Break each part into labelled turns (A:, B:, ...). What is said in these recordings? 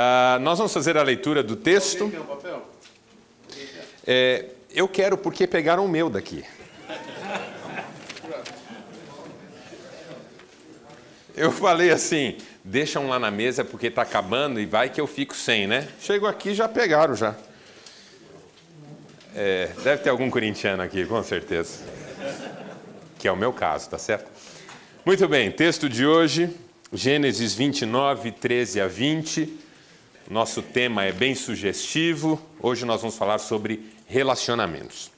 A: Uh, nós vamos fazer a leitura do texto. É, eu quero porque pegaram o meu daqui. Eu falei assim, deixam lá na mesa porque está acabando e vai que eu fico sem, né? Chego aqui já pegaram já. É, deve ter algum corintiano aqui, com certeza. Que é o meu caso, tá certo? Muito bem, texto de hoje, Gênesis 29, 13 a 20. Nosso tema é bem sugestivo. Hoje nós vamos falar sobre relacionamentos.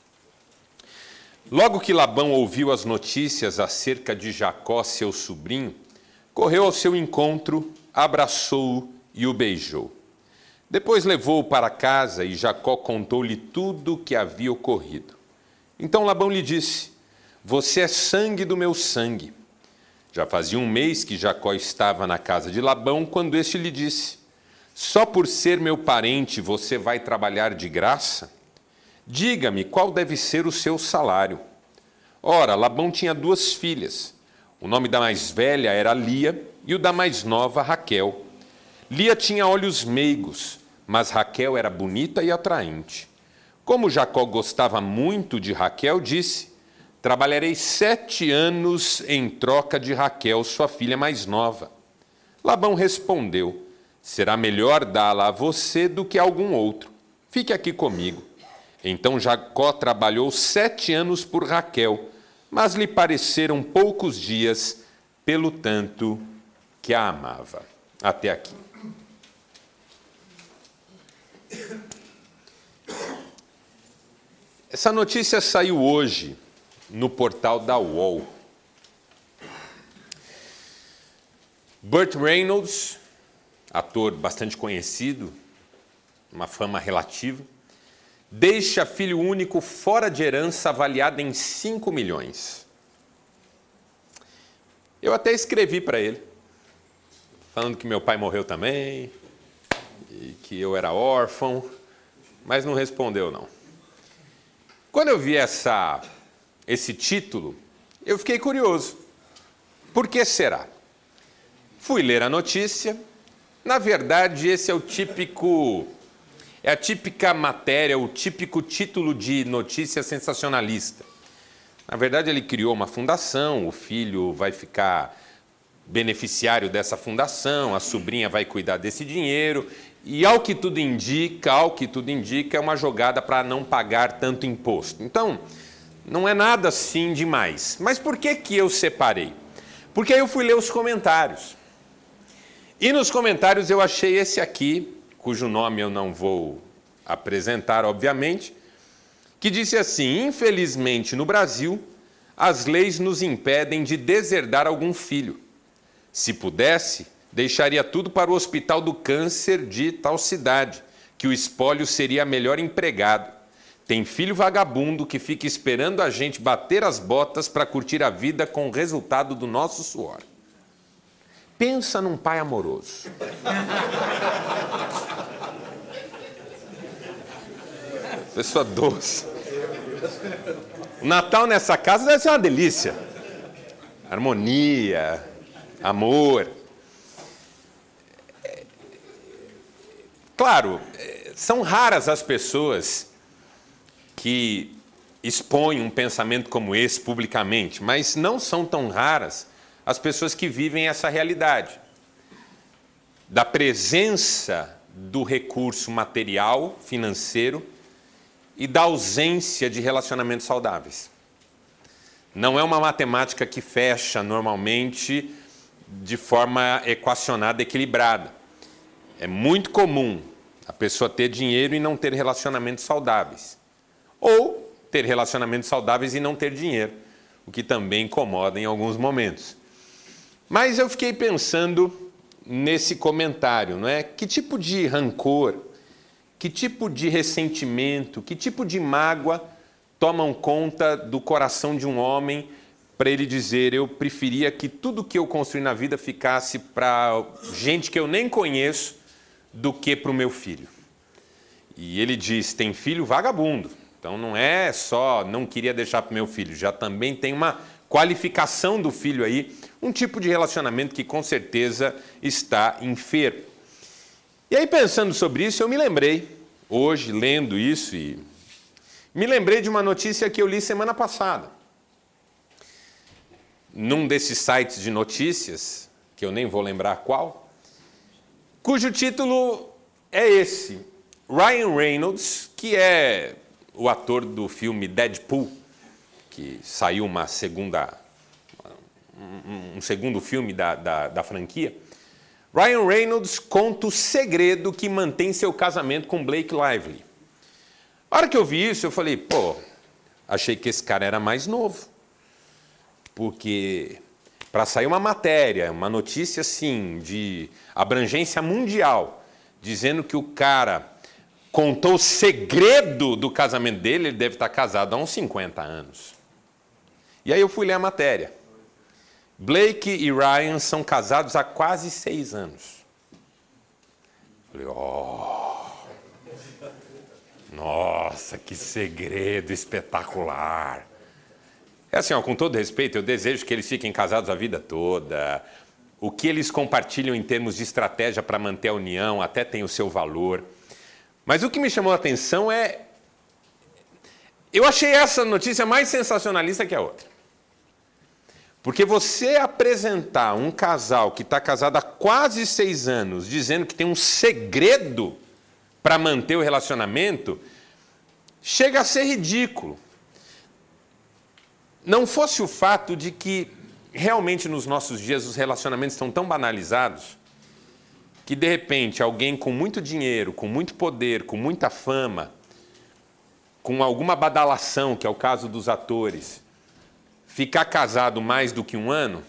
A: Logo que Labão ouviu as notícias acerca de Jacó, seu sobrinho, correu ao seu encontro, abraçou-o e o beijou. Depois levou-o para casa e Jacó contou-lhe tudo o que havia ocorrido. Então Labão lhe disse: Você é sangue do meu sangue. Já fazia um mês que Jacó estava na casa de Labão quando este lhe disse: só por ser meu parente você vai trabalhar de graça? Diga-me qual deve ser o seu salário. Ora, Labão tinha duas filhas. O nome da mais velha era Lia e o da mais nova, Raquel. Lia tinha olhos meigos, mas Raquel era bonita e atraente. Como Jacó gostava muito de Raquel, disse: Trabalharei sete anos em troca de Raquel, sua filha mais nova. Labão respondeu: Será melhor dá-la a você do que a algum outro. Fique aqui comigo. Então Jacó trabalhou sete anos por Raquel, mas lhe pareceram poucos dias, pelo tanto que a amava. Até aqui. Essa notícia saiu hoje no portal da UOL. Burt Reynolds, ator bastante conhecido, uma fama relativa, deixa filho único fora de herança avaliada em 5 milhões. Eu até escrevi para ele, falando que meu pai morreu também, e que eu era órfão, mas não respondeu não. Quando eu vi essa, esse título, eu fiquei curioso. Por que será? Fui ler a notícia na verdade, esse é o típico é a típica matéria, o típico título de notícia sensacionalista. Na verdade, ele criou uma fundação, o filho vai ficar beneficiário dessa fundação, a sobrinha vai cuidar desse dinheiro, e ao que tudo indica, ao que tudo indica, é uma jogada para não pagar tanto imposto. Então, não é nada assim demais. Mas por que que eu separei? Porque aí eu fui ler os comentários. E nos comentários eu achei esse aqui, cujo nome eu não vou apresentar, obviamente, que disse assim: Infelizmente, no Brasil, as leis nos impedem de deserdar algum filho. Se pudesse, deixaria tudo para o Hospital do Câncer de tal cidade, que o espólio seria melhor empregado. Tem filho vagabundo que fica esperando a gente bater as botas para curtir a vida com o resultado do nosso suor. Pensa num pai amoroso. Pessoa doce. O Natal nessa casa deve ser uma delícia. Harmonia, amor. Claro, são raras as pessoas que expõem um pensamento como esse publicamente, mas não são tão raras as pessoas que vivem essa realidade da presença do recurso material, financeiro e da ausência de relacionamentos saudáveis. Não é uma matemática que fecha normalmente de forma equacionada, equilibrada. É muito comum a pessoa ter dinheiro e não ter relacionamentos saudáveis. Ou ter relacionamentos saudáveis e não ter dinheiro, o que também incomoda em alguns momentos. Mas eu fiquei pensando nesse comentário, não é? Que tipo de rancor, que tipo de ressentimento, que tipo de mágoa tomam conta do coração de um homem para ele dizer: eu preferia que tudo que eu construí na vida ficasse para gente que eu nem conheço do que para o meu filho. E ele diz: tem filho vagabundo. Então não é só não queria deixar para o meu filho, já também tem uma qualificação do filho aí, um tipo de relacionamento que com certeza está enfermo. E aí, pensando sobre isso, eu me lembrei, hoje, lendo isso, e me lembrei de uma notícia que eu li semana passada. Num desses sites de notícias, que eu nem vou lembrar qual, cujo título é esse: Ryan Reynolds, que é o ator do filme Deadpool, que saiu uma segunda, um segundo filme da, da, da franquia. Ryan Reynolds conta o segredo que mantém seu casamento com Blake Lively. A hora que eu vi isso, eu falei, pô, achei que esse cara era mais novo. Porque para sair uma matéria, uma notícia assim, de abrangência mundial, dizendo que o cara contou o segredo do casamento dele, ele deve estar casado há uns 50 anos. E aí eu fui ler a matéria. Blake e Ryan são casados há quase seis anos. Falei, oh, nossa, que segredo espetacular. É assim, ó, com todo respeito, eu desejo que eles fiquem casados a vida toda. O que eles compartilham em termos de estratégia para manter a união até tem o seu valor. Mas o que me chamou a atenção é. Eu achei essa notícia mais sensacionalista que a outra. Porque você apresentar um casal que está casado há quase seis anos, dizendo que tem um segredo para manter o relacionamento, chega a ser ridículo. Não fosse o fato de que realmente nos nossos dias os relacionamentos estão tão banalizados que de repente alguém com muito dinheiro, com muito poder, com muita fama, com alguma badalação, que é o caso dos atores, ficar casado mais do que um ano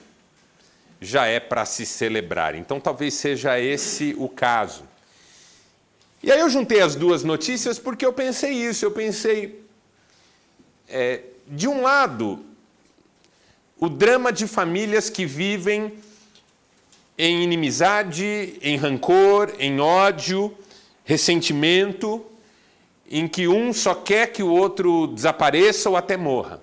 A: já é para se celebrar. Então talvez seja esse o caso. E aí eu juntei as duas notícias porque eu pensei isso. Eu pensei, é, de um lado, o drama de famílias que vivem em inimizade, em rancor, em ódio, ressentimento, em que um só quer que o outro desapareça ou até morra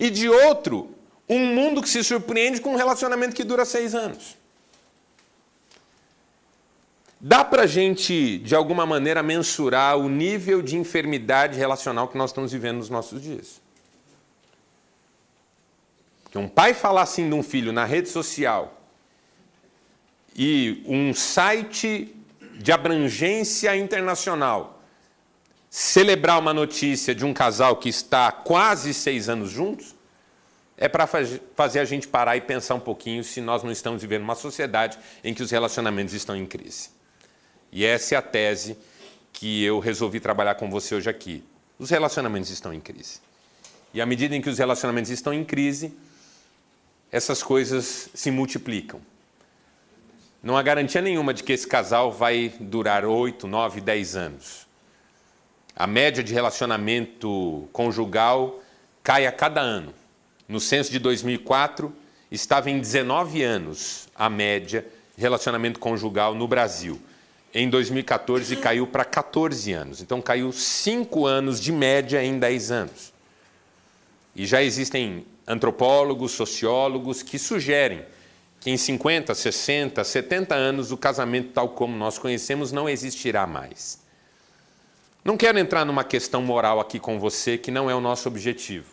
A: e de outro, um mundo que se surpreende com um relacionamento que dura seis anos. Dá para a gente, de alguma maneira, mensurar o nível de enfermidade relacional que nós estamos vivendo nos nossos dias. Que um pai falar assim de um filho na rede social e um site de abrangência internacional celebrar uma notícia de um casal que está quase seis anos juntos, é para fazer a gente parar e pensar um pouquinho se nós não estamos vivendo uma sociedade em que os relacionamentos estão em crise. E essa é a tese que eu resolvi trabalhar com você hoje aqui. Os relacionamentos estão em crise. E à medida em que os relacionamentos estão em crise, essas coisas se multiplicam. Não há garantia nenhuma de que esse casal vai durar 8, 9, 10 anos. A média de relacionamento conjugal cai a cada ano. No censo de 2004, estava em 19 anos a média de relacionamento conjugal no Brasil. Em 2014 caiu para 14 anos. Então caiu 5 anos de média em 10 anos. E já existem antropólogos, sociólogos que sugerem que em 50, 60, 70 anos o casamento tal como nós conhecemos não existirá mais. Não quero entrar numa questão moral aqui com você, que não é o nosso objetivo.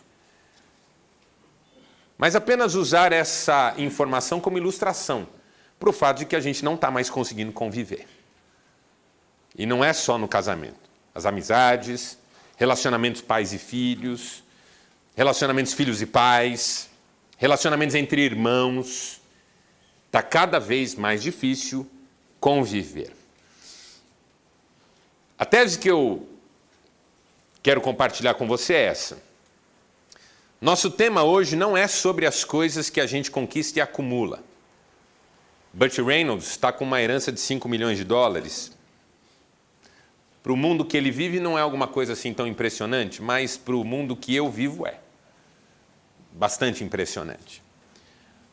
A: Mas apenas usar essa informação como ilustração para o fato de que a gente não está mais conseguindo conviver. E não é só no casamento. As amizades, relacionamentos pais e filhos, relacionamentos filhos e pais, relacionamentos entre irmãos. Está cada vez mais difícil conviver. A tese que eu quero compartilhar com você é essa. Nosso tema hoje não é sobre as coisas que a gente conquista e acumula. Burt Reynolds está com uma herança de 5 milhões de dólares. Para o mundo que ele vive não é alguma coisa assim tão impressionante, mas para o mundo que eu vivo é. Bastante impressionante.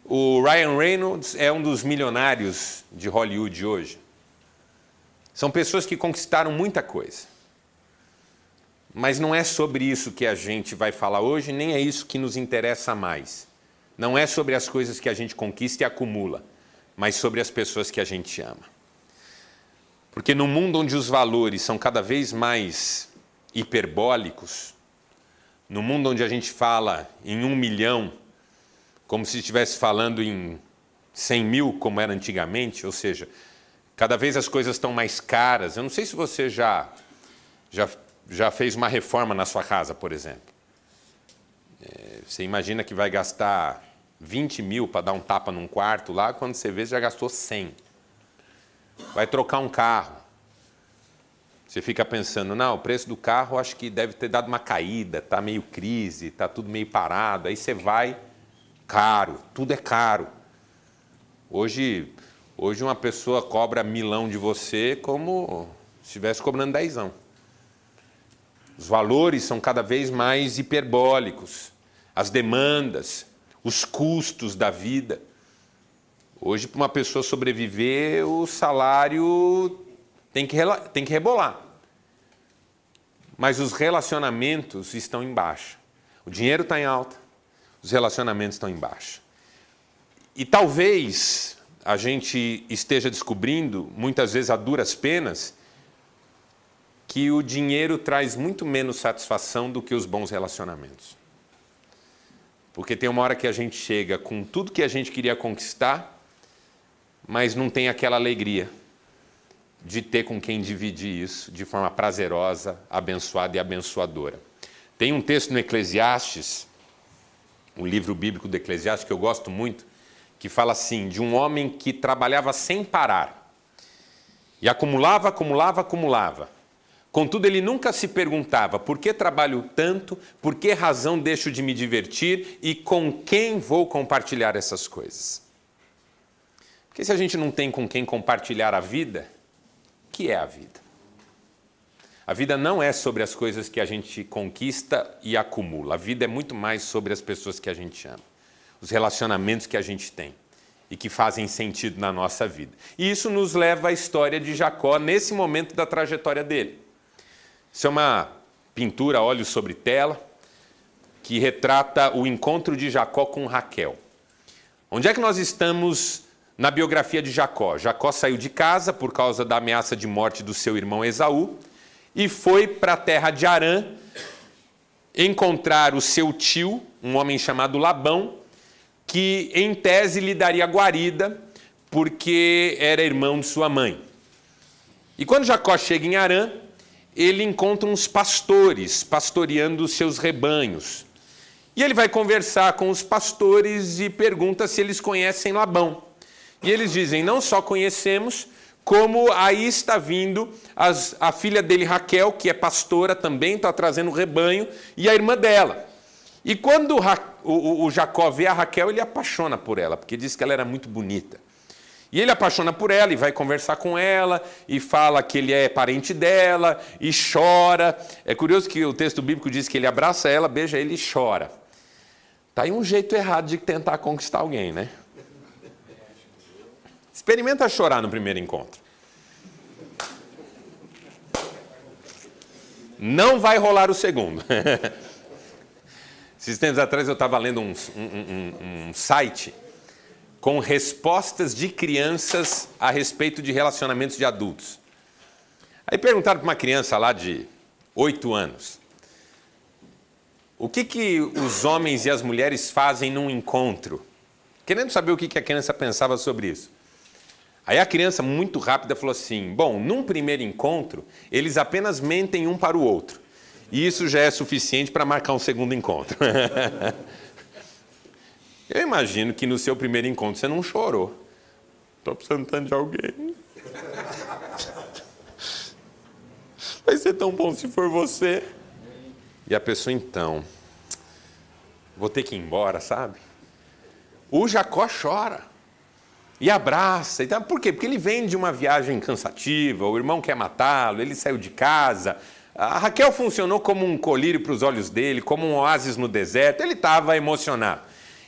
A: O Ryan Reynolds é um dos milionários de Hollywood hoje. São pessoas que conquistaram muita coisa. Mas não é sobre isso que a gente vai falar hoje, nem é isso que nos interessa mais. Não é sobre as coisas que a gente conquista e acumula, mas sobre as pessoas que a gente ama. Porque no mundo onde os valores são cada vez mais hiperbólicos, no mundo onde a gente fala em um milhão, como se estivesse falando em cem mil, como era antigamente, ou seja, cada vez as coisas estão mais caras. Eu não sei se você já, já, já fez uma reforma na sua casa, por exemplo. É, você imagina que vai gastar 20 mil para dar um tapa num quarto lá, quando você vê, você já gastou 100. Vai trocar um carro. Você fica pensando, não, o preço do carro acho que deve ter dado uma caída, está meio crise, está tudo meio parado. Aí você vai, caro, tudo é caro. Hoje, hoje uma pessoa cobra milão de você como se estivesse cobrando dezão. Os valores são cada vez mais hiperbólicos, as demandas, os custos da vida. Hoje, para uma pessoa sobreviver, o salário tem que, tem que rebolar mas os relacionamentos estão em baixa. O dinheiro está em alta, os relacionamentos estão em baixa. E talvez a gente esteja descobrindo, muitas vezes a duras penas, que o dinheiro traz muito menos satisfação do que os bons relacionamentos. Porque tem uma hora que a gente chega com tudo que a gente queria conquistar, mas não tem aquela alegria de ter com quem dividir isso de forma prazerosa, abençoada e abençoadora. Tem um texto no Eclesiastes, um livro bíblico do Eclesiastes que eu gosto muito, que fala assim: de um homem que trabalhava sem parar e acumulava, acumulava, acumulava. Contudo, ele nunca se perguntava por que trabalho tanto, por que razão deixo de me divertir e com quem vou compartilhar essas coisas. Porque se a gente não tem com quem compartilhar a vida, que é a vida? A vida não é sobre as coisas que a gente conquista e acumula. A vida é muito mais sobre as pessoas que a gente ama, os relacionamentos que a gente tem e que fazem sentido na nossa vida. E isso nos leva à história de Jacó nesse momento da trajetória dele. Isso é uma pintura óleo sobre tela que retrata o encontro de Jacó com Raquel. Onde é que nós estamos na biografia de Jacó. Jacó saiu de casa por causa da ameaça de morte do seu irmão Esaú e foi para a terra de Arã encontrar o seu tio, um homem chamado Labão, que em tese lhe daria guarida porque era irmão de sua mãe. E quando Jacó chega em Arã, ele encontra uns pastores pastoreando seus rebanhos. E ele vai conversar com os pastores e pergunta se eles conhecem Labão. E eles dizem: não só conhecemos, como aí está vindo as, a filha dele, Raquel, que é pastora também, está trazendo o rebanho, e a irmã dela. E quando o, o, o Jacó vê a Raquel, ele apaixona por ela, porque diz que ela era muito bonita. E ele apaixona por ela e vai conversar com ela e fala que ele é parente dela e chora. É curioso que o texto bíblico diz que ele abraça ela, beija ele e chora. Tá aí um jeito errado de tentar conquistar alguém, né? Experimenta chorar no primeiro encontro. Não vai rolar o segundo. Esses tempos atrás eu estava lendo um, um, um, um site com respostas de crianças a respeito de relacionamentos de adultos. Aí perguntaram para uma criança lá de oito anos: o que, que os homens e as mulheres fazem num encontro? Querendo saber o que, que a criança pensava sobre isso. Aí a criança, muito rápida, falou assim: Bom, num primeiro encontro, eles apenas mentem um para o outro. E isso já é suficiente para marcar um segundo encontro. Eu imagino que no seu primeiro encontro você não chorou. Estou precisando de alguém. Vai ser tão bom se for você. E a pessoa, então, vou ter que ir embora, sabe? O Jacó chora. E abraça. Então, por quê? Porque ele vem de uma viagem cansativa, o irmão quer matá-lo, ele saiu de casa. A Raquel funcionou como um colírio para os olhos dele, como um oásis no deserto. Ele estava emocionado.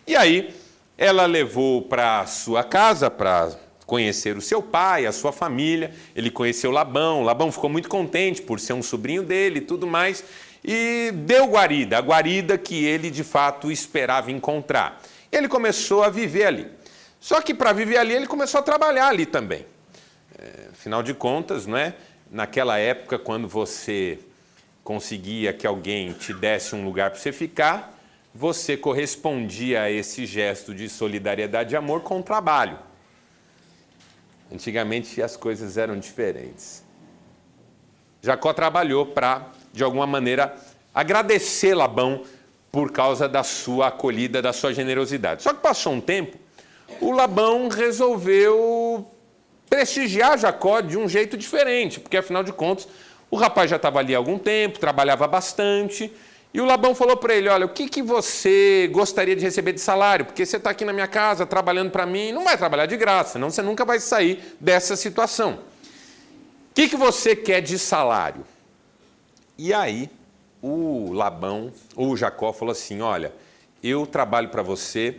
A: E aí, ela levou para sua casa para conhecer o seu pai, a sua família. Ele conheceu Labão. Labão ficou muito contente por ser um sobrinho dele e tudo mais. E deu guarida, a guarida que ele de fato esperava encontrar. Ele começou a viver ali. Só que para viver ali, ele começou a trabalhar ali também. É, afinal de contas, não é? Naquela época, quando você conseguia que alguém te desse um lugar para você ficar, você correspondia a esse gesto de solidariedade e amor com o trabalho. Antigamente as coisas eram diferentes. Jacó trabalhou para, de alguma maneira, agradecer Labão por causa da sua acolhida, da sua generosidade. Só que passou um tempo, o Labão resolveu prestigiar Jacó de um jeito diferente, porque afinal de contas o rapaz já estava ali há algum tempo, trabalhava bastante, e o Labão falou para ele: Olha, o que, que você gostaria de receber de salário? Porque você está aqui na minha casa trabalhando para mim, não vai trabalhar de graça, senão você nunca vai sair dessa situação. O que, que você quer de salário? E aí o Labão, o Jacó, falou assim: Olha, eu trabalho para você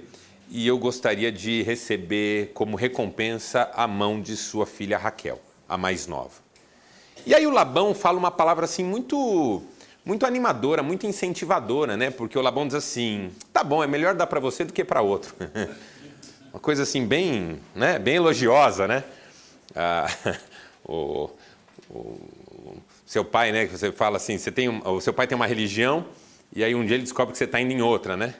A: e eu gostaria de receber como recompensa a mão de sua filha Raquel, a mais nova. E aí o Labão fala uma palavra assim muito muito animadora, muito incentivadora, né? Porque o Labão diz assim: "Tá bom, é melhor dar para você do que para outro". uma coisa assim bem, né, bem elogiosa, né? Ah, o, o, seu pai, né, que você fala assim, você tem o seu pai tem uma religião e aí um dia ele descobre que você está indo em outra, né?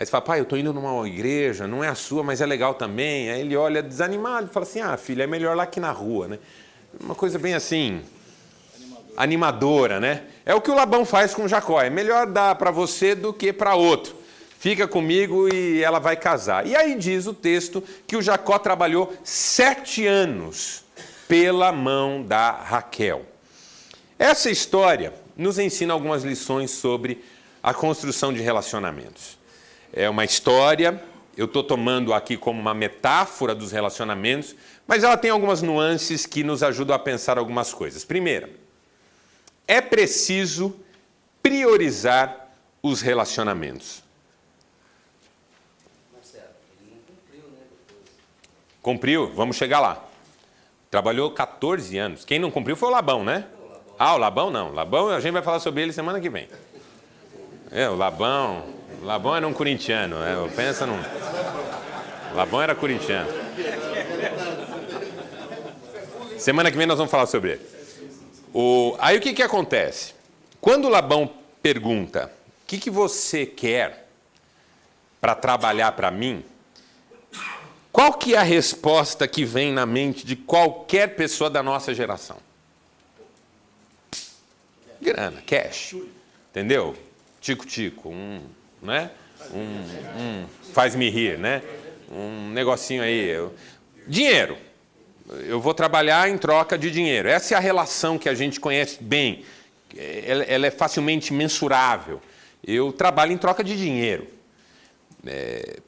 A: Aí você fala, pai, eu estou indo numa igreja, não é a sua, mas é legal também. Aí ele olha desanimado e fala assim, ah, filha, é melhor lá que na rua, né? Uma coisa bem assim, animadora, animadora né? É o que o Labão faz com Jacó, é melhor dar para você do que para outro. Fica comigo e ela vai casar. E aí diz o texto que o Jacó trabalhou sete anos pela mão da Raquel. Essa história nos ensina algumas lições sobre a construção de relacionamentos é uma história, eu estou tomando aqui como uma metáfora dos relacionamentos, mas ela tem algumas nuances que nos ajudam a pensar algumas coisas. Primeira, é preciso priorizar os relacionamentos. Cumpriu, vamos chegar lá. Trabalhou 14 anos. Quem não cumpriu foi o Labão, né? Ah, o Labão não. Labão, a gente vai falar sobre ele semana que vem. É, o Labão, Labão era um corintiano, né? pensa num. Labão era corintiano. Semana que vem nós vamos falar sobre ele. O... Aí o que, que acontece? Quando Labão pergunta: o que, que você quer para trabalhar para mim? Qual que é a resposta que vem na mente de qualquer pessoa da nossa geração? Grana, cash. Entendeu? Tico-tico, um né? Um, um faz-me rir, né? Um negocinho aí. Dinheiro. Eu vou trabalhar em troca de dinheiro. Essa é a relação que a gente conhece bem. Ela, ela é facilmente mensurável. Eu trabalho em troca de dinheiro. É,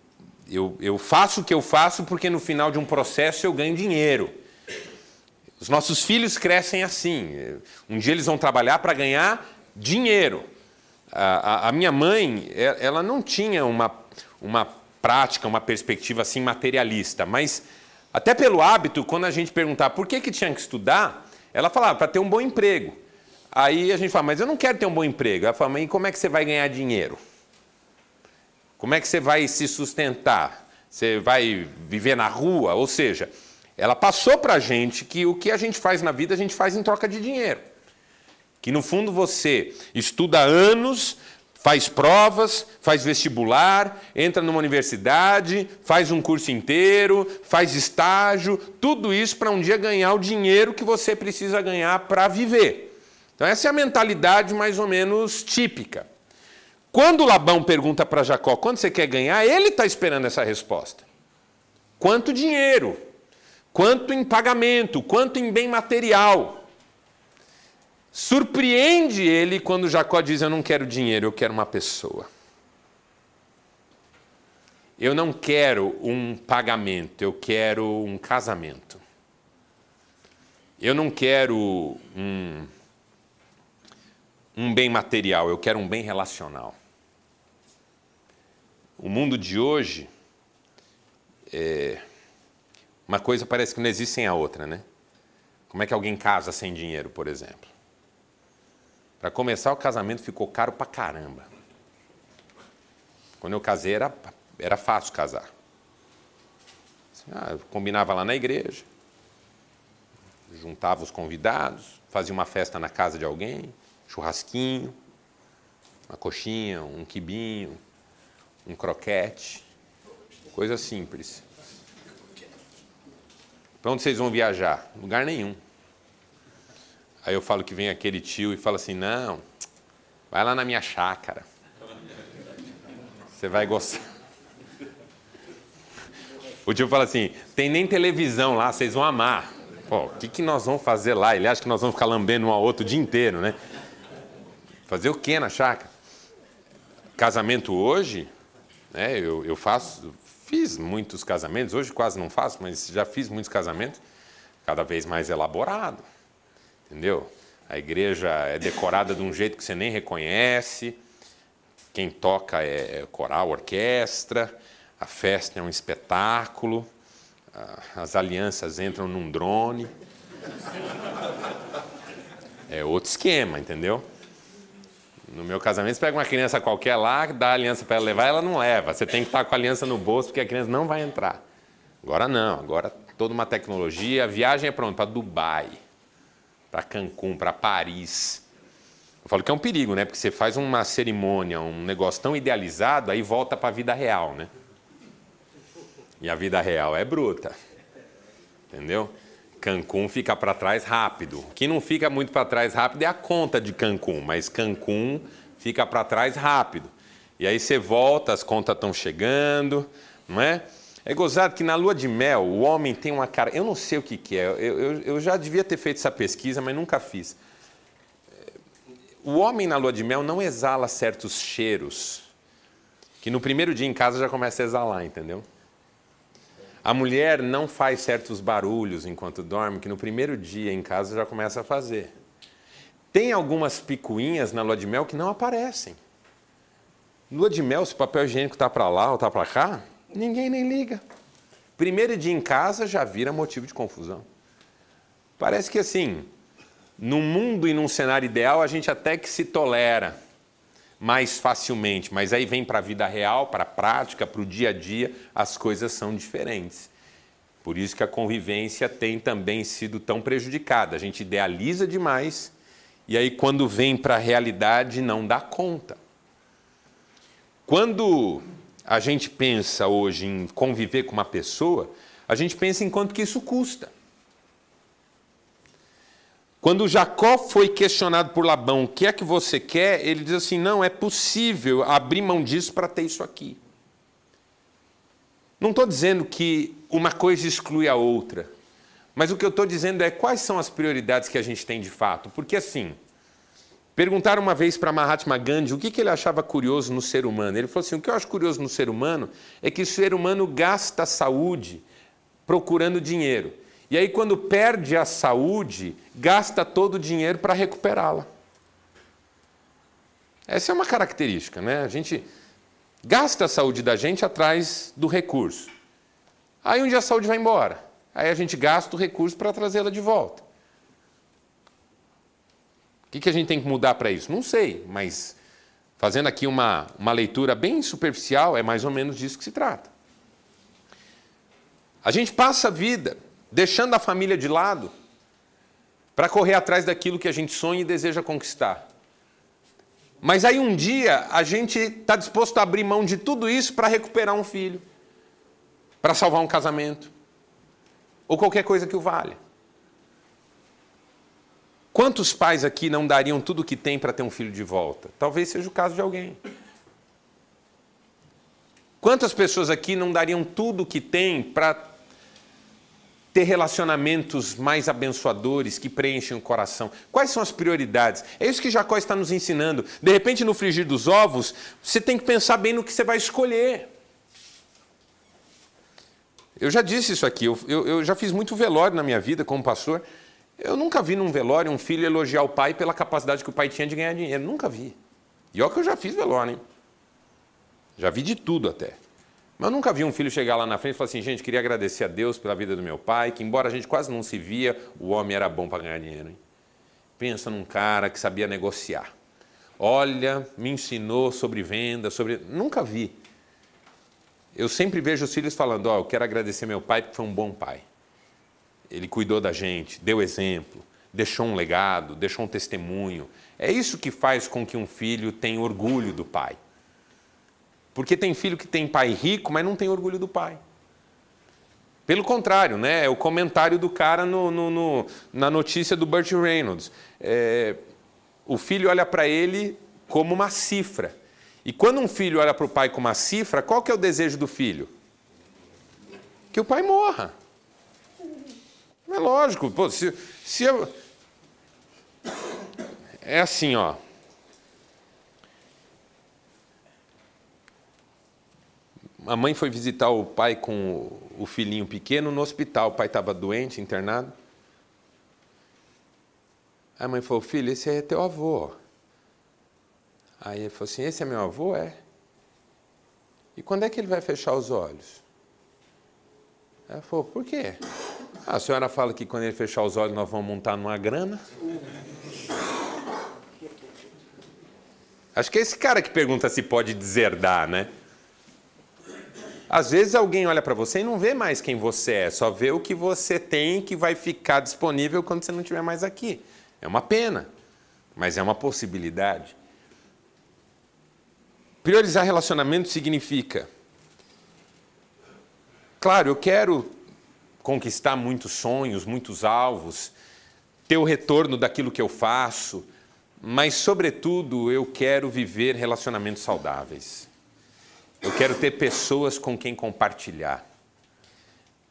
A: eu, eu faço o que eu faço porque no final de um processo eu ganho dinheiro. Os nossos filhos crescem assim. Um dia eles vão trabalhar para ganhar dinheiro. A, a, minha mãe, ela não tinha uma, uma prática, uma perspectiva assim materialista, mas até pelo hábito, quando a gente perguntar por que, que tinha que estudar, ela falava para ter um bom emprego. Aí a gente fala, mas eu não quero ter um bom emprego. Ela fala, mas como é que você vai ganhar dinheiro? Como é que você vai se sustentar? Você vai viver na rua? Ou seja, ela passou para a gente que o que a gente faz na vida a gente faz em troca de dinheiro. Que no fundo você estuda anos, faz provas, faz vestibular, entra numa universidade, faz um curso inteiro, faz estágio, tudo isso para um dia ganhar o dinheiro que você precisa ganhar para viver. Então, essa é a mentalidade mais ou menos típica. Quando Labão pergunta para Jacó quanto você quer ganhar, ele está esperando essa resposta. Quanto dinheiro? Quanto em pagamento? Quanto em bem material? Surpreende ele quando Jacó diz: Eu não quero dinheiro, eu quero uma pessoa. Eu não quero um pagamento, eu quero um casamento. Eu não quero um, um bem material, eu quero um bem relacional. O mundo de hoje, é, uma coisa parece que não existe sem a outra, né? Como é que alguém casa sem dinheiro, por exemplo? Para começar, o casamento ficou caro pra caramba. Quando eu casei, era, era fácil casar. Ah, eu combinava lá na igreja. juntava os convidados, fazia uma festa na casa de alguém, churrasquinho, uma coxinha, um quibinho, um croquete, coisa simples. Para onde vocês vão viajar? Lugar nenhum. Aí eu falo que vem aquele tio e fala assim: não, vai lá na minha chácara. Você vai gostar. O tio fala assim: tem nem televisão lá, vocês vão amar. Pô, o que, que nós vamos fazer lá? Ele acha que nós vamos ficar lambendo um ao outro o dia inteiro, né? Fazer o que na chácara? Casamento hoje, né? Eu, eu faço, fiz muitos casamentos, hoje quase não faço, mas já fiz muitos casamentos, cada vez mais elaborado, entendeu? A igreja é decorada de um jeito que você nem reconhece, quem toca é coral, orquestra, a festa é um espetáculo, as alianças entram num drone. É outro esquema, entendeu? No meu casamento, você pega uma criança qualquer lá, dá a aliança para ela levar, ela não leva. Você tem que estar com a aliança no bolso, porque a criança não vai entrar. Agora não, agora toda uma tecnologia. A viagem é pronta para Dubai, para Cancún, para Paris. Eu falo que é um perigo, né? Porque você faz uma cerimônia, um negócio tão idealizado, aí volta para a vida real, né? E a vida real é bruta. Entendeu? Cancún fica para trás rápido. O que não fica muito para trás rápido é a conta de Cancún, mas Cancún fica para trás rápido. E aí você volta, as contas estão chegando, não é? É gozado que na lua de mel o homem tem uma cara. Eu não sei o que, que é, eu, eu, eu já devia ter feito essa pesquisa, mas nunca fiz. O homem na lua de mel não exala certos cheiros que no primeiro dia em casa já começa a exalar, entendeu? A mulher não faz certos barulhos enquanto dorme, que no primeiro dia em casa já começa a fazer. Tem algumas picuinhas na lua de mel que não aparecem. Lua de mel, se o papel higiênico está para lá ou está para cá, ninguém nem liga. Primeiro dia em casa já vira motivo de confusão. Parece que assim, num mundo e num cenário ideal, a gente até que se tolera mais facilmente, mas aí vem para a vida real, para a prática, para o dia a dia, as coisas são diferentes. Por isso que a convivência tem também sido tão prejudicada. A gente idealiza demais e aí quando vem para a realidade não dá conta. Quando a gente pensa hoje em conviver com uma pessoa, a gente pensa em quanto que isso custa. Quando Jacó foi questionado por Labão, o que é que você quer? Ele diz assim: não, é possível abrir mão disso para ter isso aqui. Não estou dizendo que uma coisa exclui a outra, mas o que eu estou dizendo é quais são as prioridades que a gente tem de fato. Porque assim, perguntaram uma vez para Mahatma Gandhi o que, que ele achava curioso no ser humano. Ele falou assim: o que eu acho curioso no ser humano é que o ser humano gasta saúde procurando dinheiro. E aí, quando perde a saúde, gasta todo o dinheiro para recuperá-la. Essa é uma característica, né? A gente gasta a saúde da gente atrás do recurso. Aí um dia a saúde vai embora. Aí a gente gasta o recurso para trazê-la de volta. O que, que a gente tem que mudar para isso? Não sei, mas fazendo aqui uma, uma leitura bem superficial, é mais ou menos disso que se trata. A gente passa a vida deixando a família de lado para correr atrás daquilo que a gente sonha e deseja conquistar. Mas aí um dia a gente está disposto a abrir mão de tudo isso para recuperar um filho, para salvar um casamento, ou qualquer coisa que o valha. Quantos pais aqui não dariam tudo o que tem para ter um filho de volta? Talvez seja o caso de alguém. Quantas pessoas aqui não dariam tudo o que tem para ter relacionamentos mais abençoadores que preenchem o coração. Quais são as prioridades? É isso que Jacó está nos ensinando. De repente, no frigir dos ovos, você tem que pensar bem no que você vai escolher. Eu já disse isso aqui, eu, eu, eu já fiz muito velório na minha vida como pastor. Eu nunca vi num velório um filho elogiar o pai pela capacidade que o pai tinha de ganhar dinheiro. Nunca vi. E olha que eu já fiz velório, hein? Já vi de tudo até. Mas eu nunca vi um filho chegar lá na frente e falar assim, gente, queria agradecer a Deus pela vida do meu pai, que embora a gente quase não se via, o homem era bom para ganhar dinheiro. Hein? Pensa num cara que sabia negociar. Olha, me ensinou sobre venda, sobre. Nunca vi. Eu sempre vejo os filhos falando, ó, oh, eu quero agradecer meu pai porque foi um bom pai. Ele cuidou da gente, deu exemplo, deixou um legado, deixou um testemunho. É isso que faz com que um filho tenha orgulho do pai. Porque tem filho que tem pai rico, mas não tem orgulho do pai. Pelo contrário, né? é o comentário do cara no, no, no na notícia do Burt Reynolds. É, o filho olha para ele como uma cifra. E quando um filho olha para o pai como uma cifra, qual que é o desejo do filho? Que o pai morra. É lógico, pô, se, se eu... É assim, ó. A mãe foi visitar o pai com o filhinho pequeno no hospital. O pai estava doente, internado. A mãe falou: Filho, esse é teu avô. Aí ele falou assim: Esse é meu avô? É. E quando é que ele vai fechar os olhos? Ela falou: Por quê? Ah, a senhora fala que quando ele fechar os olhos nós vamos montar numa grana? Acho que é esse cara que pergunta se pode deserdar, né? Às vezes alguém olha para você e não vê mais quem você é, só vê o que você tem que vai ficar disponível quando você não estiver mais aqui. É uma pena, mas é uma possibilidade. Priorizar relacionamento significa, claro, eu quero conquistar muitos sonhos, muitos alvos, ter o retorno daquilo que eu faço, mas, sobretudo, eu quero viver relacionamentos saudáveis. Eu quero ter pessoas com quem compartilhar.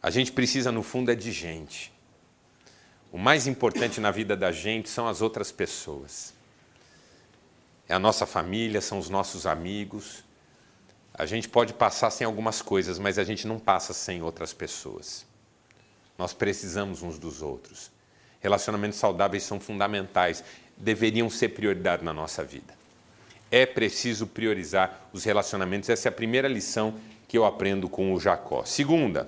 A: A gente precisa, no fundo, é de gente. O mais importante na vida da gente são as outras pessoas. É a nossa família, são os nossos amigos. A gente pode passar sem algumas coisas, mas a gente não passa sem outras pessoas. Nós precisamos uns dos outros. Relacionamentos saudáveis são fundamentais, deveriam ser prioridade na nossa vida. É preciso priorizar os relacionamentos. Essa é a primeira lição que eu aprendo com o Jacó. Segunda,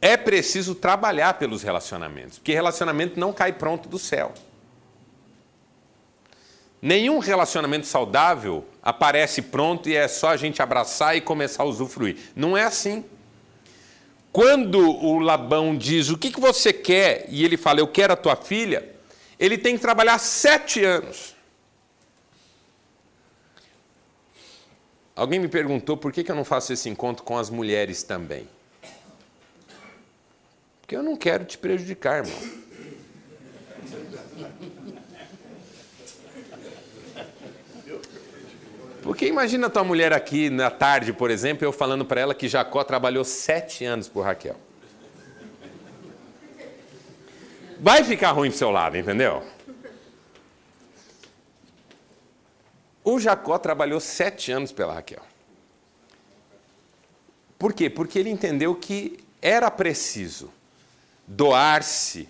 A: é preciso trabalhar pelos relacionamentos, porque relacionamento não cai pronto do céu. Nenhum relacionamento saudável aparece pronto e é só a gente abraçar e começar a usufruir. Não é assim. Quando o Labão diz o que, que você quer e ele fala eu quero a tua filha, ele tem que trabalhar sete anos. Alguém me perguntou por que, que eu não faço esse encontro com as mulheres também. Porque eu não quero te prejudicar, irmão. Porque imagina tua mulher aqui na tarde, por exemplo, eu falando para ela que Jacó trabalhou sete anos por Raquel. Vai ficar ruim pro seu lado, entendeu? O Jacó trabalhou sete anos pela Raquel. Por quê? Porque ele entendeu que era preciso doar-se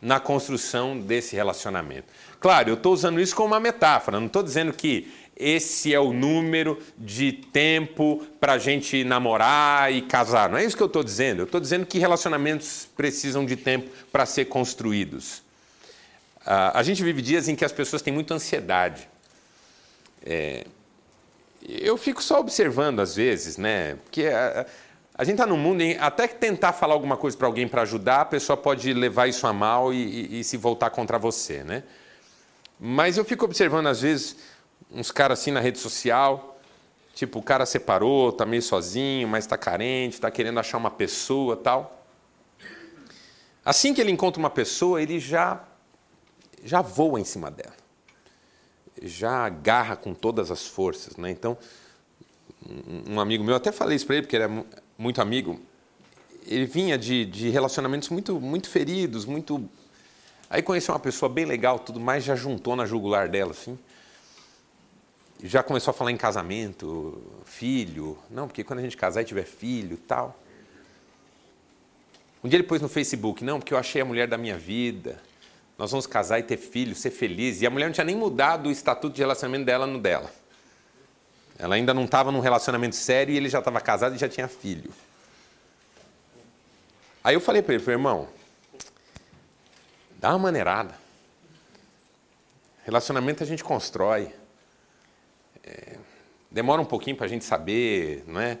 A: na construção desse relacionamento. Claro, eu estou usando isso como uma metáfora, não estou dizendo que esse é o número de tempo para a gente namorar e casar. Não é isso que eu estou dizendo. Eu estou dizendo que relacionamentos precisam de tempo para ser construídos. Uh, a gente vive dias em que as pessoas têm muita ansiedade. É, eu fico só observando às vezes, né? Porque a, a gente está num mundo em até que tentar falar alguma coisa para alguém para ajudar, a pessoa pode levar isso a mal e, e, e, se voltar contra você, né? Mas eu fico observando às vezes uns caras assim na rede social, tipo o cara separou, tá meio sozinho, mas está carente, está querendo achar uma pessoa, tal. Assim que ele encontra uma pessoa, ele já já voa em cima dela já agarra com todas as forças. Né? Então, um amigo meu, até falei isso para ele, porque ele é muito amigo, ele vinha de, de relacionamentos muito, muito feridos, muito. Aí conheceu uma pessoa bem legal, tudo mais, já juntou na jugular dela, assim. Já começou a falar em casamento, filho. Não, porque quando a gente casar e tiver filho tal. Um dia ele pôs no Facebook, não, porque eu achei a mulher da minha vida nós vamos casar e ter filhos, ser feliz. E a mulher não tinha nem mudado o estatuto de relacionamento dela no dela. Ela ainda não estava num relacionamento sério e ele já estava casado e já tinha filho. Aí eu falei para ele, falei, irmão, dá uma maneirada. Relacionamento a gente constrói. É, demora um pouquinho para a gente saber, não é?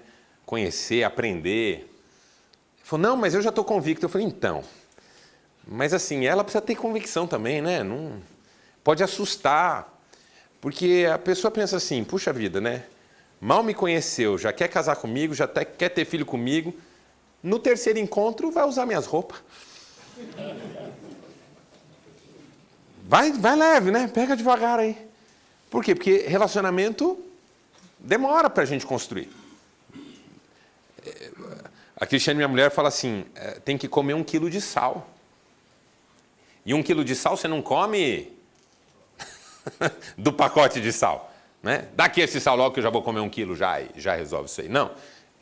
A: conhecer, aprender. Ele falou, não, mas eu já estou convicto. Eu falei, então. Mas assim, ela precisa ter convicção também, né? Não, pode assustar. Porque a pessoa pensa assim, puxa vida, né? Mal me conheceu, já quer casar comigo, já quer ter filho comigo. No terceiro encontro, vai usar minhas roupas. Vai, vai leve, né? Pega devagar aí. Por quê? Porque relacionamento demora para a gente construir. A Cristiane, minha mulher, fala assim: é, tem que comer um quilo de sal. E um quilo de sal você não come do pacote de sal. Né? Dá aqui esse sal logo que eu já vou comer um quilo já e já resolve isso aí. Não.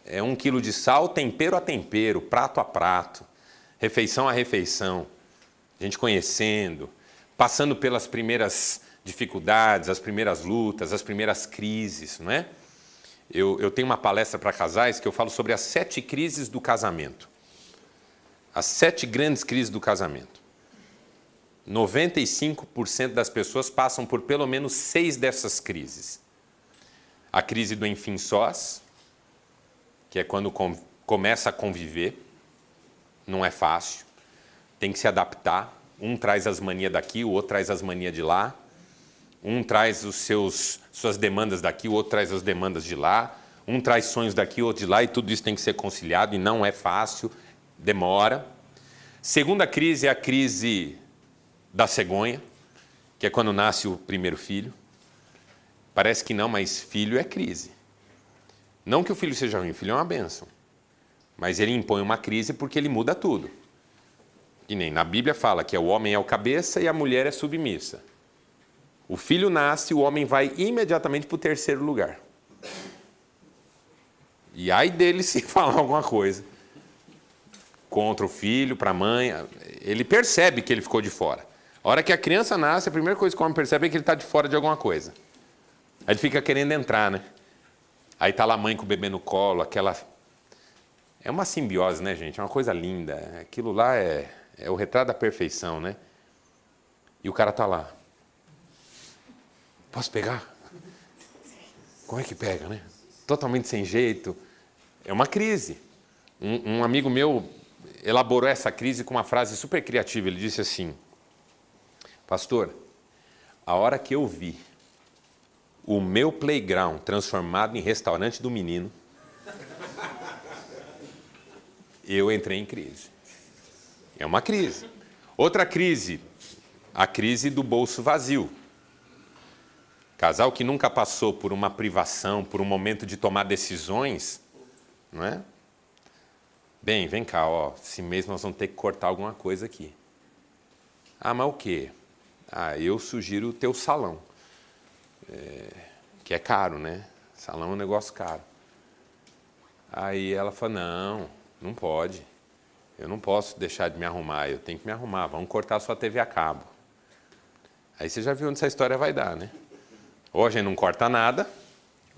A: É um quilo de sal, tempero a tempero, prato a prato, refeição a refeição. A gente conhecendo, passando pelas primeiras dificuldades, as primeiras lutas, as primeiras crises, não é? Eu, eu tenho uma palestra para casais que eu falo sobre as sete crises do casamento. As sete grandes crises do casamento. 95% das pessoas passam por pelo menos seis dessas crises. A crise do enfim sós, que é quando com, começa a conviver, não é fácil, tem que se adaptar. Um traz as manias daqui, o outro traz as manias de lá. Um traz os seus suas demandas daqui, o outro traz as demandas de lá. Um traz sonhos daqui, outro de lá, e tudo isso tem que ser conciliado e não é fácil, demora. Segunda crise é a crise da cegonha, que é quando nasce o primeiro filho. Parece que não, mas filho é crise. Não que o filho seja ruim, o filho é uma bênção. Mas ele impõe uma crise porque ele muda tudo. E nem na Bíblia fala que o homem é o cabeça e a mulher é submissa. O filho nasce, o homem vai imediatamente para o terceiro lugar. E aí dele se falar alguma coisa contra o filho, para a mãe, ele percebe que ele ficou de fora. A hora que a criança nasce, a primeira coisa que o homem percebe é que ele está de fora de alguma coisa. Aí ele fica querendo entrar, né? Aí está lá a mãe com o bebê no colo, aquela. É uma simbiose, né, gente? É uma coisa linda. Aquilo lá é, é o retrato da perfeição, né? E o cara está lá. Posso pegar? Como é que pega, né? Totalmente sem jeito. É uma crise. Um, um amigo meu elaborou essa crise com uma frase super criativa. Ele disse assim: Pastor, a hora que eu vi o meu playground transformado em restaurante do menino, eu entrei em crise. É uma crise. Outra crise, a crise do bolso vazio. Casal que nunca passou por uma privação, por um momento de tomar decisões, não é? Bem, vem cá, ó, esse mês nós vamos ter que cortar alguma coisa aqui. Ah, mas o quê? Ah, eu sugiro o teu salão, é, que é caro, né? Salão é um negócio caro. Aí ela falou, não, não pode. Eu não posso deixar de me arrumar, eu tenho que me arrumar. Vamos cortar a sua TV a cabo. Aí você já viu onde essa história vai dar, né? Ou a gente não corta nada,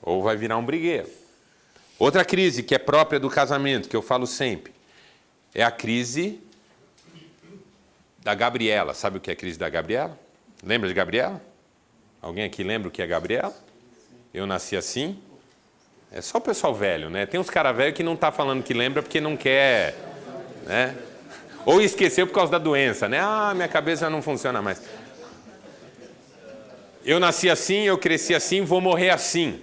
A: ou vai virar um brigueiro. Outra crise que é própria do casamento, que eu falo sempre, é a crise da Gabriela. Sabe o que é a crise da Gabriela? Lembra de Gabriela? Alguém aqui lembra o que é Gabriela? Eu nasci assim. É só o pessoal velho, né? Tem uns caras velhos que não tá falando que lembra porque não quer, né? Ou esqueceu por causa da doença, né? Ah, minha cabeça não funciona mais. Eu nasci assim, eu cresci assim, vou morrer assim.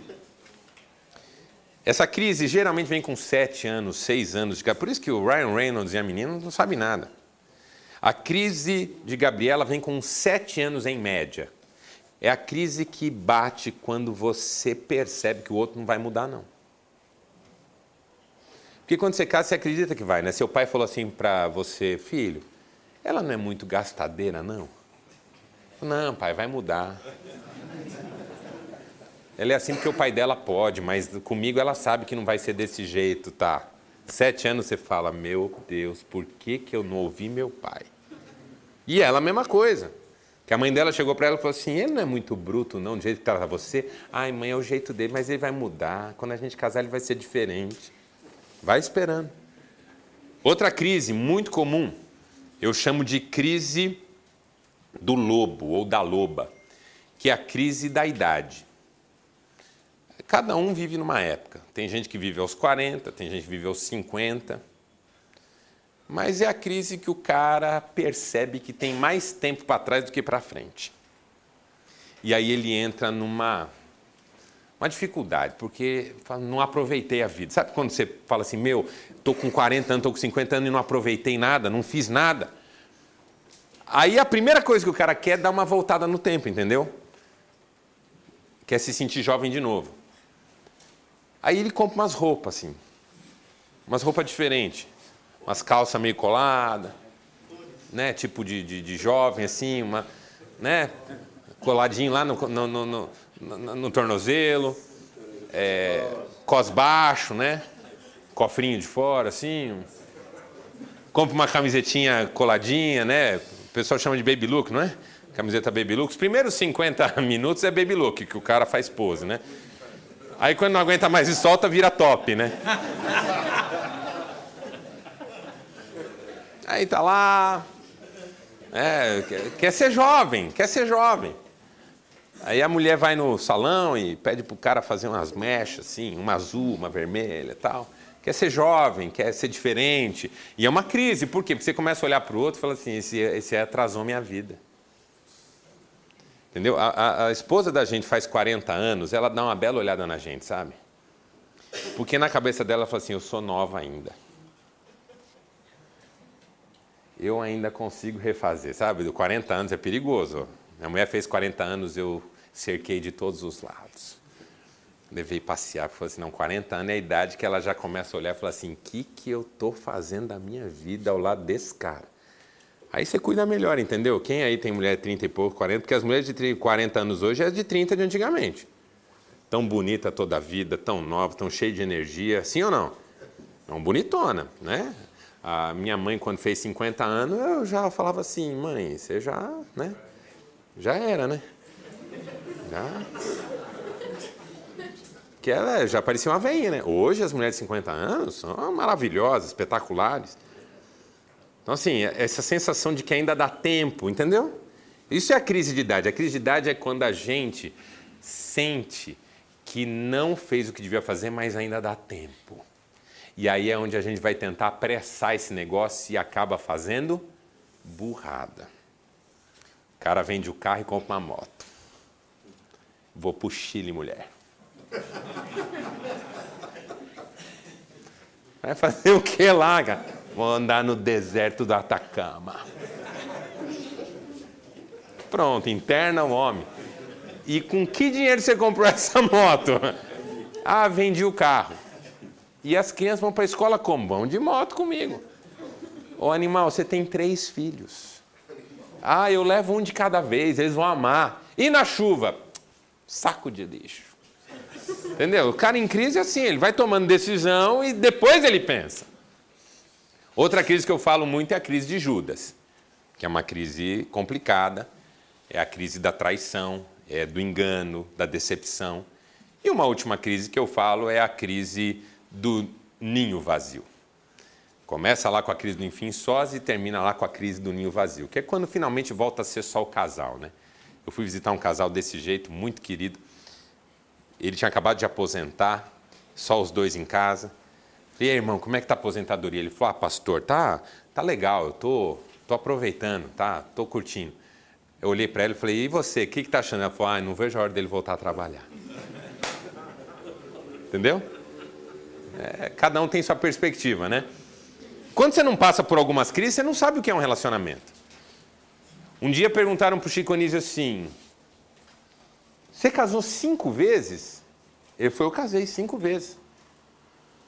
A: Essa crise geralmente vem com sete anos, seis anos de Por isso que o Ryan Reynolds e a menina não sabem nada. A crise de Gabriela vem com sete anos em média. É a crise que bate quando você percebe que o outro não vai mudar, não. Porque quando você casa, você acredita que vai, né? Seu pai falou assim para você, filho, ela não é muito gastadeira, não? Não, pai, vai mudar. Ela é assim porque o pai dela pode, mas comigo ela sabe que não vai ser desse jeito, tá? Sete anos você fala, meu Deus, por que, que eu não ouvi meu pai? E ela a mesma coisa. Que a mãe dela chegou para ela e falou assim: ele não é muito bruto, não, do jeito que trata você. Ai, mãe, é o jeito dele, mas ele vai mudar. Quando a gente casar, ele vai ser diferente. Vai esperando. Outra crise muito comum, eu chamo de crise do lobo ou da loba, que é a crise da idade. Cada um vive numa época. Tem gente que vive aos 40, tem gente que vive aos 50. Mas é a crise que o cara percebe que tem mais tempo para trás do que para frente. E aí ele entra numa uma dificuldade, porque não aproveitei a vida. Sabe quando você fala assim, meu, estou com 40 anos, estou com 50 anos e não aproveitei nada, não fiz nada? Aí a primeira coisa que o cara quer é dar uma voltada no tempo, entendeu? Quer se sentir jovem de novo. Aí ele compra umas roupas assim, umas roupas diferentes, umas calças meio coladas, né? Tipo de, de, de jovem assim, uma, né? Coladinho lá no, no, no, no, no tornozelo, é, cos baixo, né? Cofrinho de fora, assim. Compra uma camisetinha coladinha, né? Pessoal chama de baby look, não é? Camiseta baby look. Os primeiros 50 minutos é baby look, que o cara faz pose, né? Aí quando não aguenta mais e solta, vira top, né? Aí tá lá. É, quer ser jovem, quer ser jovem. Aí a mulher vai no salão e pede pro cara fazer umas mechas, assim, uma azul, uma vermelha e tal. Quer ser jovem, quer ser diferente. E é uma crise, por quê? Porque você começa a olhar para o outro e fala assim: esse, esse atrasou minha vida. Entendeu? A, a, a, esposa da gente faz 40 anos, ela dá uma bela olhada na gente, sabe? Porque na cabeça dela ela fala assim: eu sou nova ainda. Eu ainda consigo refazer, sabe? Do 40 anos é perigoso. Minha mulher fez 40 anos, eu cerquei de todos os lados. Levei passear, falei assim, não, 40 anos é a idade que ela já começa a olhar e fala assim, o que, que eu estou fazendo da minha vida ao lado desse cara? Aí você cuida melhor, entendeu? Quem aí tem mulher de 30 e pouco, 40? Porque as mulheres de 30, 40 anos hoje é de 30 de antigamente. Tão bonita toda a vida, tão nova, tão cheia de energia. Sim ou não? É um bonitona, né? A minha mãe, quando fez 50 anos, eu já falava assim, mãe, você já, né? Já era, né? Já. Que ela já parecia uma veinha, né? Hoje as mulheres de 50 anos são maravilhosas, espetaculares. Então, assim, essa sensação de que ainda dá tempo, entendeu? Isso é a crise de idade. A crise de idade é quando a gente sente que não fez o que devia fazer, mas ainda dá tempo. E aí é onde a gente vai tentar apressar esse negócio e acaba fazendo burrada. O cara vende o carro e compra uma moto. Vou pro Chile, mulher. Vai fazer o que lá, cara? Vou andar no deserto do Atacama. Pronto, interna o homem. E com que dinheiro você comprou essa moto? Ah, vendi o carro. E as crianças vão para a escola como? Vão de moto comigo. Ô animal, você tem três filhos. Ah, eu levo um de cada vez, eles vão amar. E na chuva? Saco de lixo. Entendeu? O cara em crise é assim, ele vai tomando decisão e depois ele pensa. Outra crise que eu falo muito é a crise de Judas, que é uma crise complicada, é a crise da traição, é do engano, da decepção. E uma última crise que eu falo é a crise do ninho vazio. Começa lá com a crise do enfim sós e termina lá com a crise do ninho vazio, que é quando finalmente volta a ser só o casal, né? Eu fui visitar um casal desse jeito, muito querido. Ele tinha acabado de aposentar, só os dois em casa. Falei, irmão, como é que tá a aposentadoria? Ele falou, ah, pastor, tá, tá legal, eu tô, tô aproveitando, tá, tô curtindo. Eu olhei para ele e falei, e você, o que está achando? Ela falou, ah, não vejo a hora dele voltar a trabalhar. Entendeu? É, cada um tem sua perspectiva, né? Quando você não passa por algumas crises, você não sabe o que é um relacionamento. Um dia perguntaram para o Chico Anísio assim: Você casou cinco vezes? Ele falou: Eu casei cinco vezes.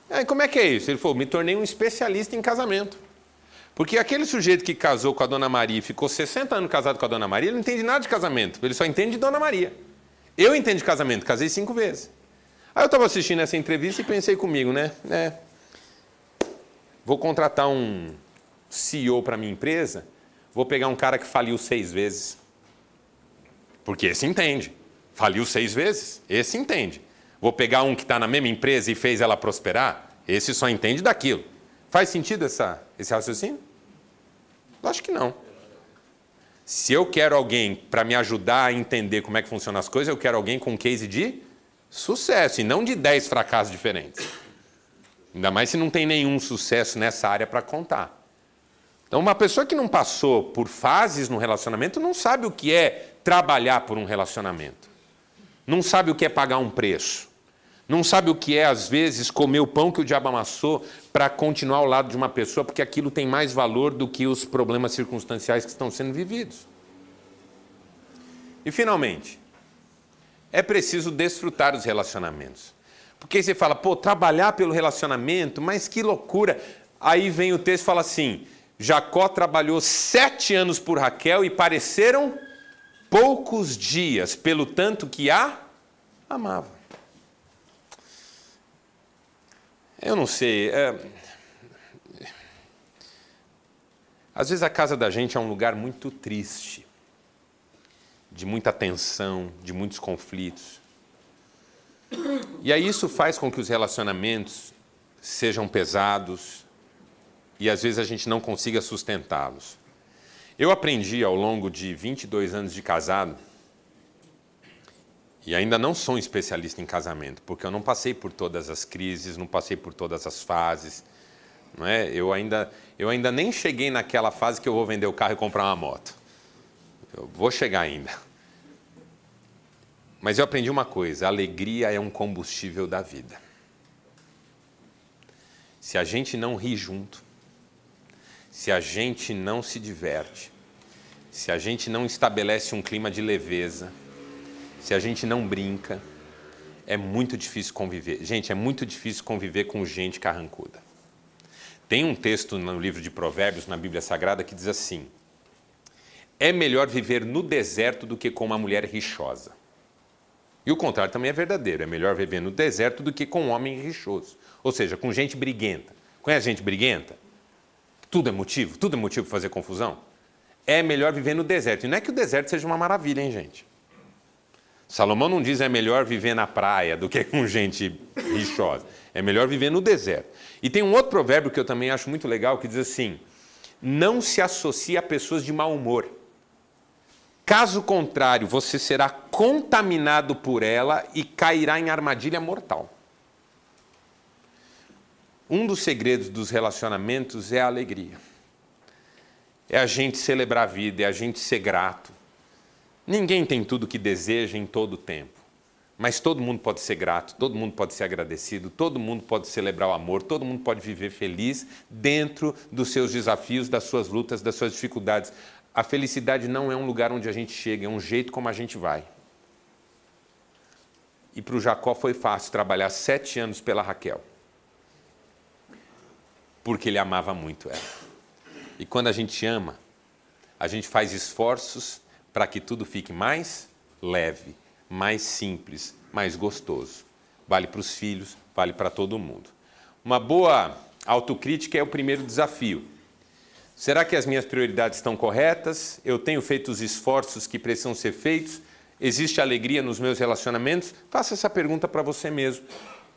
A: Aí como é que é isso? Ele falou: me tornei um especialista em casamento. Porque aquele sujeito que casou com a Dona Maria e ficou 60 anos casado com a Dona Maria, ele não entende nada de casamento, ele só entende de Dona Maria. Eu entendo de casamento, casei cinco vezes. Aí eu estava assistindo essa entrevista e pensei comigo, né? É, vou contratar um CEO para minha empresa, vou pegar um cara que faliu seis vezes. Porque esse entende. Faliu seis vezes, esse entende. Vou pegar um que está na mesma empresa e fez ela prosperar? Esse só entende daquilo. Faz sentido essa, esse raciocínio? Acho que não. Se eu quero alguém para me ajudar a entender como é que funcionam as coisas, eu quero alguém com um case de sucesso e não de 10 fracassos diferentes. Ainda mais se não tem nenhum sucesso nessa área para contar. Então, uma pessoa que não passou por fases no relacionamento não sabe o que é trabalhar por um relacionamento. Não sabe o que é pagar um preço. Não sabe o que é, às vezes, comer o pão que o diabo amassou para continuar ao lado de uma pessoa, porque aquilo tem mais valor do que os problemas circunstanciais que estão sendo vividos. E, finalmente, é preciso desfrutar os relacionamentos. Porque você fala, pô, trabalhar pelo relacionamento, mas que loucura. Aí vem o texto e fala assim: Jacó trabalhou sete anos por Raquel e pareceram poucos dias, pelo tanto que a amava. Eu não sei. É... Às vezes a casa da gente é um lugar muito triste, de muita tensão, de muitos conflitos. E aí isso faz com que os relacionamentos sejam pesados e às vezes a gente não consiga sustentá-los. Eu aprendi ao longo de 22 anos de casado e ainda não sou um especialista em casamento, porque eu não passei por todas as crises, não passei por todas as fases. Não é? eu, ainda, eu ainda nem cheguei naquela fase que eu vou vender o carro e comprar uma moto. Eu vou chegar ainda. Mas eu aprendi uma coisa: alegria é um combustível da vida. Se a gente não ri junto, se a gente não se diverte, se a gente não estabelece um clima de leveza, se a gente não brinca, é muito difícil conviver. Gente, é muito difícil conviver com gente carrancuda. Tem um texto no livro de Provérbios, na Bíblia Sagrada, que diz assim: É melhor viver no deserto do que com uma mulher rixosa. E o contrário também é verdadeiro: é melhor viver no deserto do que com um homem rixoso. Ou seja, com gente briguenta. Conhece gente briguenta? Tudo é motivo? Tudo é motivo para fazer confusão? É melhor viver no deserto. E não é que o deserto seja uma maravilha, hein, gente? Salomão não diz é melhor viver na praia do que com gente rixosa. É melhor viver no deserto. E tem um outro provérbio que eu também acho muito legal que diz assim: não se associe a pessoas de mau humor. Caso contrário, você será contaminado por ela e cairá em armadilha mortal. Um dos segredos dos relacionamentos é a alegria. É a gente celebrar a vida, é a gente ser grato Ninguém tem tudo que deseja em todo o tempo. Mas todo mundo pode ser grato, todo mundo pode ser agradecido, todo mundo pode celebrar o amor, todo mundo pode viver feliz dentro dos seus desafios, das suas lutas, das suas dificuldades. A felicidade não é um lugar onde a gente chega, é um jeito como a gente vai. E para o Jacó foi fácil trabalhar sete anos pela Raquel, porque ele amava muito ela. E quando a gente ama, a gente faz esforços para que tudo fique mais leve, mais simples, mais gostoso. Vale para os filhos, vale para todo mundo. Uma boa autocrítica é o primeiro desafio. Será que as minhas prioridades estão corretas? Eu tenho feito os esforços que precisam ser feitos? Existe alegria nos meus relacionamentos? Faça essa pergunta para você mesmo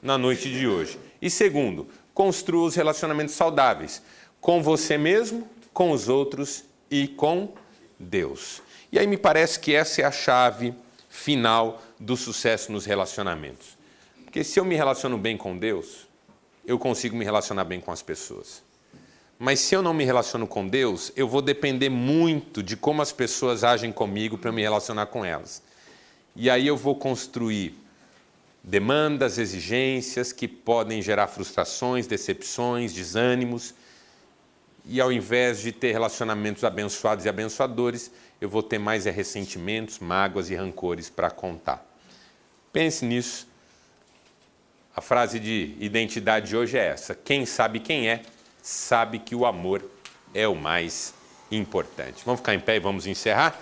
A: na noite de hoje. E segundo, construa os relacionamentos saudáveis com você mesmo, com os outros e com Deus. E aí me parece que essa é a chave final do sucesso nos relacionamentos. Porque se eu me relaciono bem com Deus, eu consigo me relacionar bem com as pessoas. Mas se eu não me relaciono com Deus, eu vou depender muito de como as pessoas agem comigo para me relacionar com elas. E aí eu vou construir demandas, exigências que podem gerar frustrações, decepções, desânimos. E ao invés de ter relacionamentos abençoados e abençoadores, eu vou ter mais é ressentimentos, mágoas e rancores para contar. Pense nisso. A frase de identidade de hoje é essa: quem sabe quem é, sabe que o amor é o mais importante. Vamos ficar em pé e vamos encerrar?